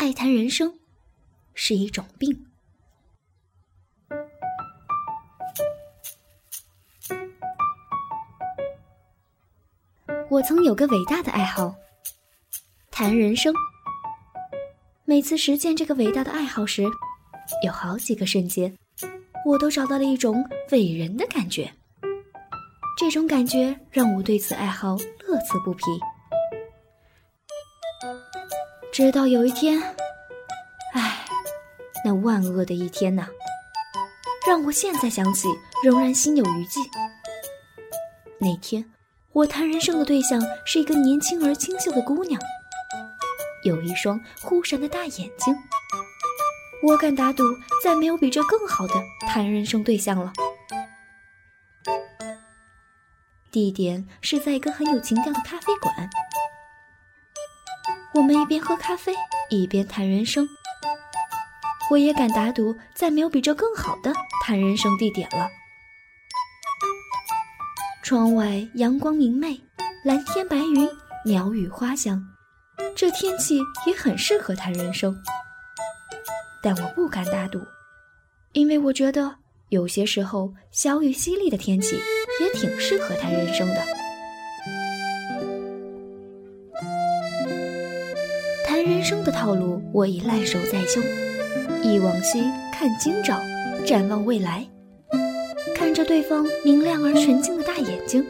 爱谈人生是一种病。我曾有个伟大的爱好，谈人生。每次实践这个伟大的爱好时，有好几个瞬间，我都找到了一种伟人的感觉。这种感觉让我对此爱好乐此不疲。直到有一天，唉，那万恶的一天呐，让我现在想起仍然心有余悸。那天。我谈人生的对象是一个年轻而清秀的姑娘，有一双忽闪的大眼睛。我敢打赌，再没有比这更好的谈人生对象了。地点是在一个很有情调的咖啡馆，我们一边喝咖啡一边谈人生。我也敢打赌，再没有比这更好的谈人生地点了。窗外阳光明媚，蓝天白云，鸟语花香，这天气也很适合谈人生。但我不敢打赌，因为我觉得有些时候小雨淅沥的天气也挺适合谈人生的。人生的套路我已烂熟在胸，忆往昔，看今朝，展望未来。看着对方明亮而纯净的大眼睛，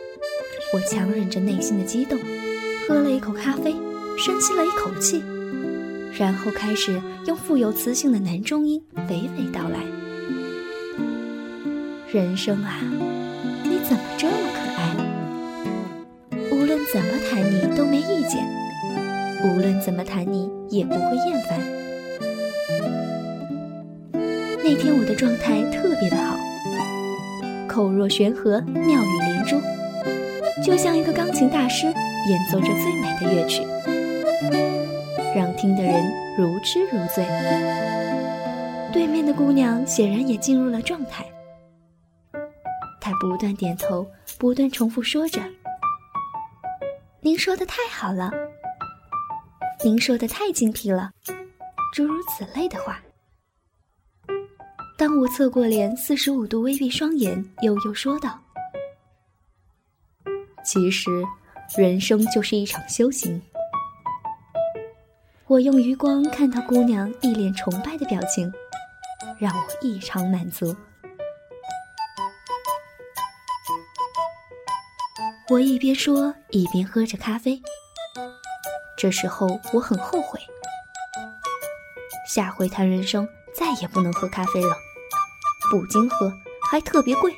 我强忍着内心的激动，喝了一口咖啡，深吸了一口气，然后开始用富有磁性的男中音娓娓道来：“人生啊，你怎么这么可爱？无论怎么谈你都没意见，无论怎么谈你也不会厌烦。那天我的状态特别的好。”口若悬河，妙语连珠，就像一个钢琴大师演奏着最美的乐曲，让听的人如痴如醉。对面的姑娘显然也进入了状态，她不断点头，不断重复说着：“您说的太好了，您说的太精辟了，诸如此类的话。”当我侧过脸，四十五度微闭双眼，悠悠说道：“其实，人生就是一场修行。”我用余光看到姑娘一脸崇拜的表情，让我异常满足。我一边说，一边喝着咖啡。这时候我很后悔，下回谈人生再也不能喝咖啡了。不经喝还特别贵，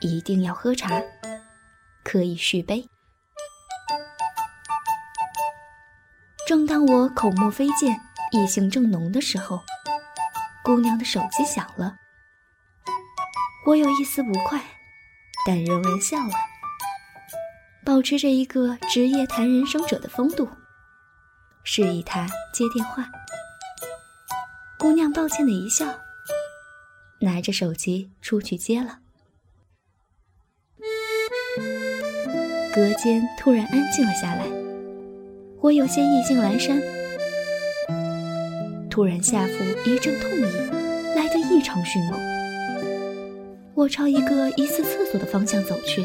一定要喝茶，可以续杯。正当我口沫飞溅、意兴正浓的时候，姑娘的手机响了。我有一丝不快，但仍然笑了，保持着一个职业谈人生者的风度，示意她接电话。姑娘抱歉的一笑。拿着手机出去接了。隔间突然安静了下来，我有些意兴阑珊。突然下腹一阵痛意，来得异常迅猛。我朝一个疑似厕所的方向走去，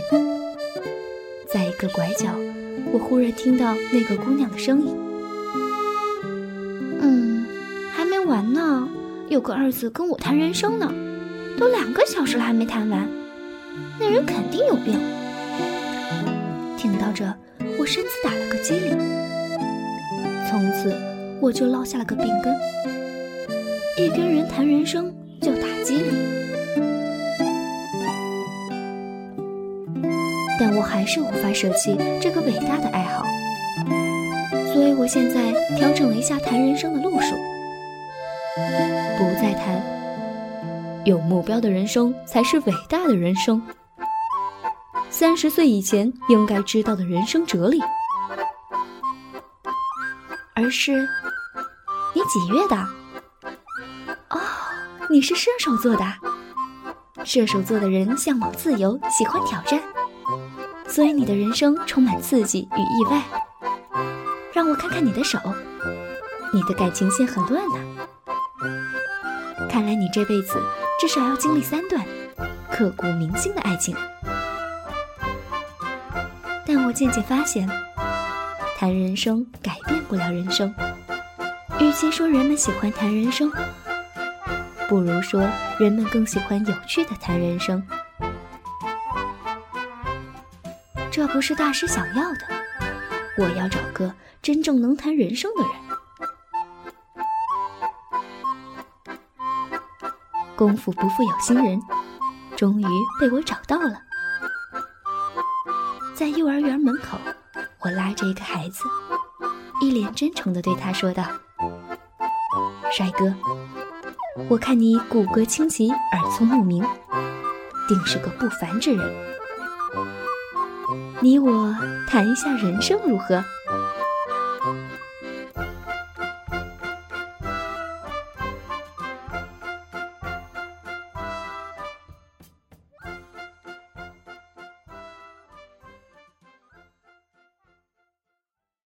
在一个拐角，我忽然听到那个姑娘的声音：“嗯，还没完呢。”有个二子跟我谈人生呢，都两个小时了还没谈完，那人肯定有病。听到这，我身子打了个激灵，从此我就落下了个病根，一跟人谈人生就打激灵。但我还是无法舍弃这个伟大的爱好，所以我现在调整了一下谈人生的路数。不再谈，有目标的人生才是伟大的人生。三十岁以前应该知道的人生哲理，而是你几月的？哦，你是射手座的。射手座的人向往自由，喜欢挑战，所以你的人生充满刺激与意外。让我看看你的手。你的感情线很乱呢。看来你这辈子至少要经历三段刻骨铭心的爱情。但我渐渐发现，谈人生改变不了人生。与其说人们喜欢谈人生，不如说人们更喜欢有趣的谈人生。这不是大师想要的。我要找个真正能谈人生的人。功夫不负有心人，终于被我找到了。在幼儿园门口，我拉着一个孩子，一脸真诚地对他说道：“帅哥，我看你骨骼清奇，耳聪目明，定是个不凡之人。你我谈一下人生如何？”